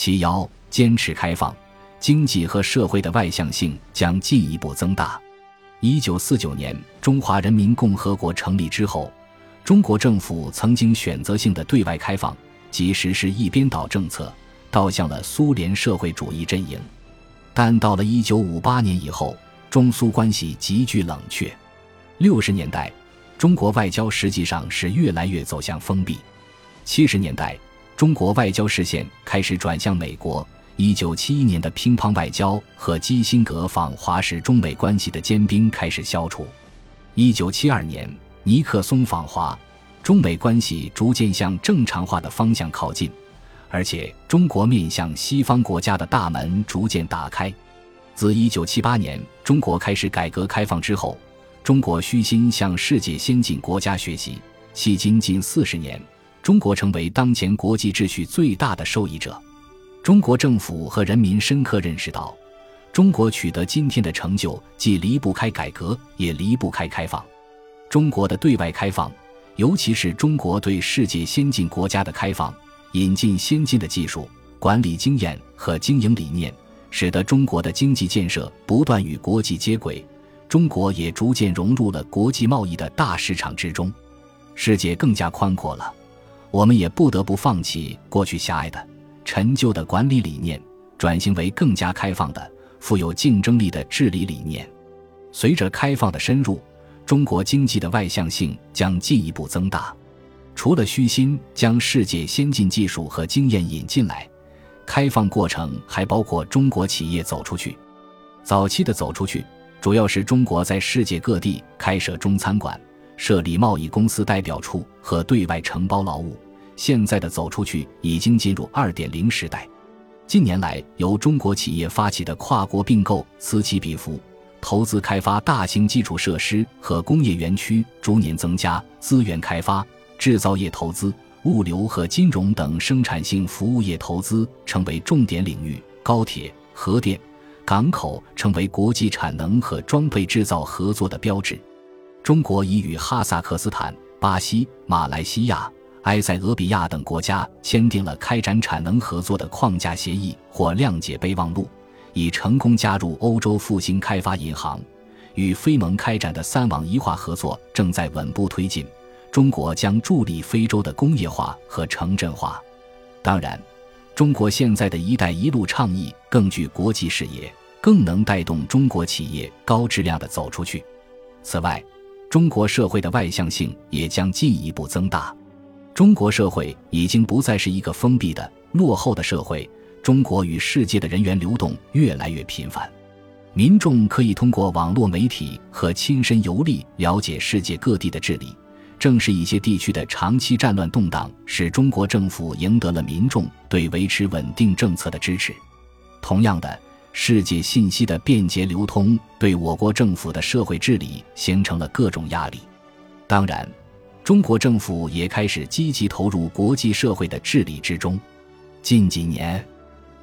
其幺，坚持开放，经济和社会的外向性将进一步增大。一九四九年，中华人民共和国成立之后，中国政府曾经选择性的对外开放，即实施一边倒政策，倒向了苏联社会主义阵营。但到了一九五八年以后，中苏关系急剧冷却。六十年代，中国外交实际上是越来越走向封闭。七十年代，中国外交视线开始转向美国。一九七一年的乒乓外交和基辛格访华使中美关系的坚冰开始消除。一九七二年，尼克松访华，中美关系逐渐向正常化的方向靠近。而且，中国面向西方国家的大门逐渐打开。自1978年中国开始改革开放之后，中国虚心向世界先进国家学习。迄今近四十年，中国成为当前国际秩序最大的受益者。中国政府和人民深刻认识到，中国取得今天的成就，既离不开改革，也离不开开放。中国的对外开放，尤其是中国对世界先进国家的开放。引进先进的技术、管理经验和经营理念，使得中国的经济建设不断与国际接轨，中国也逐渐融入了国际贸易的大市场之中。世界更加宽阔了，我们也不得不放弃过去狭隘的、陈旧的管理理念，转型为更加开放的、富有竞争力的治理理念。随着开放的深入，中国经济的外向性将进一步增大。除了虚心将世界先进技术和经验引进来，开放过程还包括中国企业走出去。早期的走出去，主要是中国在世界各地开设中餐馆、设立贸易公司代表处和对外承包劳务。现在的走出去已经进入二点零时代。近年来，由中国企业发起的跨国并购此起彼伏，投资开发大型基础设施和工业园区逐年增加，资源开发。制造业投资、物流和金融等生产性服务业投资成为重点领域，高铁、核电、港口成为国际产能和装备制造合作的标志。中国已与哈萨克斯坦、巴西、马来西亚、埃塞俄比亚等国家签订了开展产能合作的框架协议或谅解备忘录，已成功加入欧洲复兴开发银行，与非盟开展的三网一化合作正在稳步推进。中国将助力非洲的工业化和城镇化。当然，中国现在的一带一路倡议更具国际视野，更能带动中国企业高质量的走出去。此外，中国社会的外向性也将进一步增大。中国社会已经不再是一个封闭的、落后的社会，中国与世界的人员流动越来越频繁，民众可以通过网络媒体和亲身游历了解世界各地的治理。正是一些地区的长期战乱动荡，使中国政府赢得了民众对维持稳定政策的支持。同样的，世界信息的便捷流通对我国政府的社会治理形成了各种压力。当然，中国政府也开始积极投入国际社会的治理之中。近几年，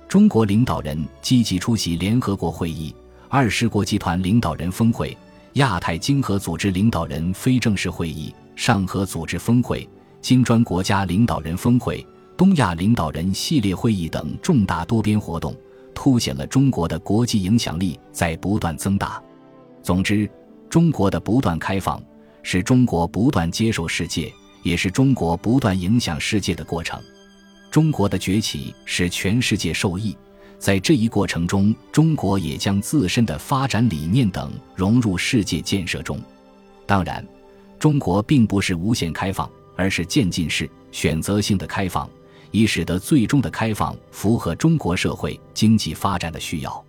中国领导人积极出席联合国会议、二十国集团领导人峰会、亚太经合组织领导人非正式会议。上合组织峰会、金砖国家领导人峰会、东亚领导人系列会议等重大多边活动，凸显了中国的国际影响力在不断增大。总之，中国的不断开放，是中国不断接受世界，也是中国不断影响世界的过程。中国的崛起使全世界受益，在这一过程中，中国也将自身的发展理念等融入世界建设中。当然。中国并不是无限开放，而是渐进式、选择性的开放，以使得最终的开放符合中国社会经济发展的需要。